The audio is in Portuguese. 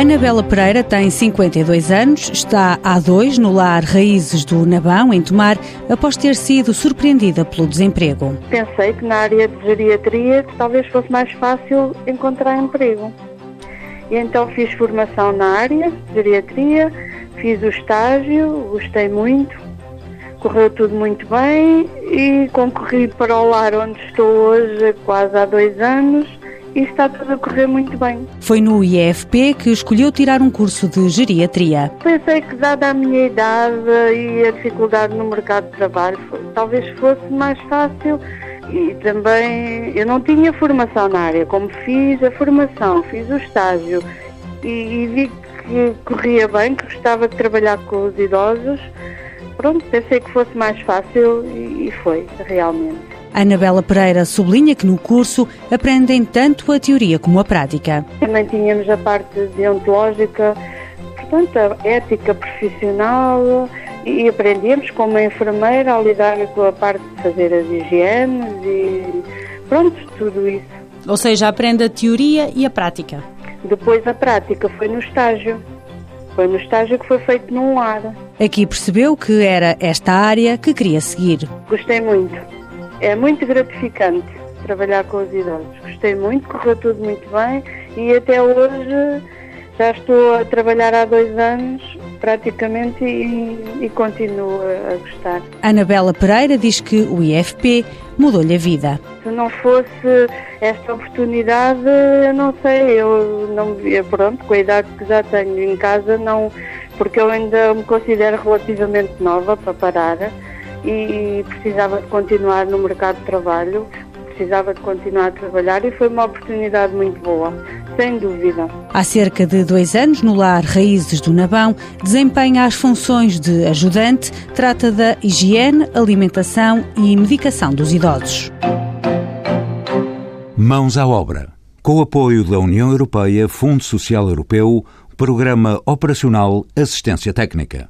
Anabela Pereira tem 52 anos, está há dois no lar Raízes do Nabão, em Tomar, após ter sido surpreendida pelo desemprego. Pensei que na área de geriatria talvez fosse mais fácil encontrar emprego. E então fiz formação na área de geriatria, fiz o estágio, gostei muito, correu tudo muito bem e concorri para o lar onde estou hoje quase há dois anos e está tudo a correr muito bem. Foi no IFP que escolheu tirar um curso de geriatria. Pensei que, dada a minha idade e a dificuldade no mercado de trabalho, talvez fosse mais fácil. E também eu não tinha formação na área, como fiz a formação, fiz o estágio e, e vi que corria bem, que gostava de trabalhar com os idosos. Pronto, pensei que fosse mais fácil e, e foi, realmente. Anabela Pereira sublinha que no curso aprendem tanto a teoria como a prática. Também tínhamos a parte deontológica, portanto, a ética profissional e aprendemos como enfermeira a lidar com a parte de fazer as higienes e pronto, tudo isso. Ou seja, aprende a teoria e a prática. Depois a prática foi no estágio. Foi no estágio que foi feito num lar. Aqui percebeu que era esta área que queria seguir. Gostei muito é muito gratificante trabalhar com os idosos. Gostei muito, correu tudo muito bem e até hoje já estou a trabalhar há dois anos praticamente e, e continuo a gostar. Anabela Pereira diz que o IFP mudou-lhe a vida. Se não fosse esta oportunidade, eu não sei, eu não via, pronto, com a idade que já tenho em casa, não, porque eu ainda me considero relativamente nova para parar e precisava de continuar no mercado de trabalho, precisava de continuar a trabalhar e foi uma oportunidade muito boa, sem dúvida. Há cerca de dois anos, no lar Raízes do Nabão, desempenha as funções de ajudante, trata da higiene, alimentação e medicação dos idosos. Mãos à obra. Com o apoio da União Europeia, Fundo Social Europeu, Programa Operacional Assistência Técnica.